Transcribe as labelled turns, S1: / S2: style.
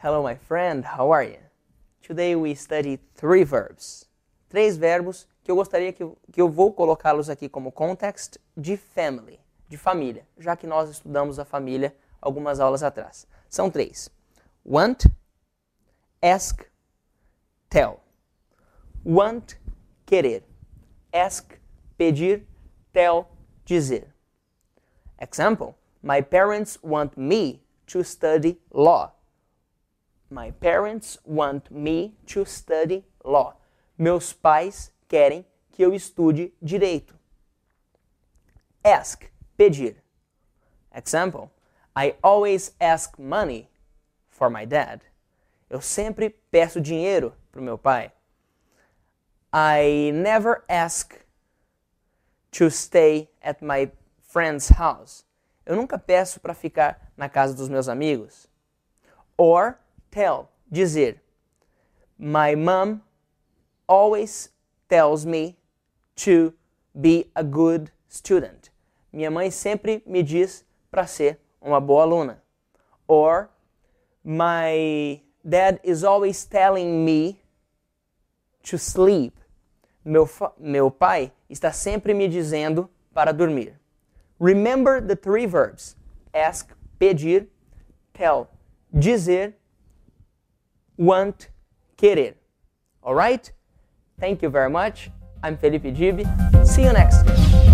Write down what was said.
S1: Hello, my friend. How are you? Today we study three verbs. Três verbos que eu gostaria que, que eu vou colocá-los aqui como context de family, de família, já que nós estudamos a família algumas aulas atrás. São três: want, ask, tell. Want, querer. Ask, pedir. Tell, dizer. Example: My parents want me to study law. My parents want me to study law. Meus pais querem que eu estude direito. Ask, pedir. Example: I always ask money for my dad. Eu sempre peço dinheiro para o meu pai. I never ask to stay at my friend's house. Eu nunca peço para ficar na casa dos meus amigos. Or tell, dizer. My mom always tells me to be a good student. Minha mãe sempre me diz para ser uma boa aluna. Or my dad is always telling me to sleep. Meu, meu pai está sempre me dizendo para dormir. Remember the three verbs: ask, pedir, tell, dizer, want, querer. Alright? Thank you very much. I'm Felipe Gibi. See you next.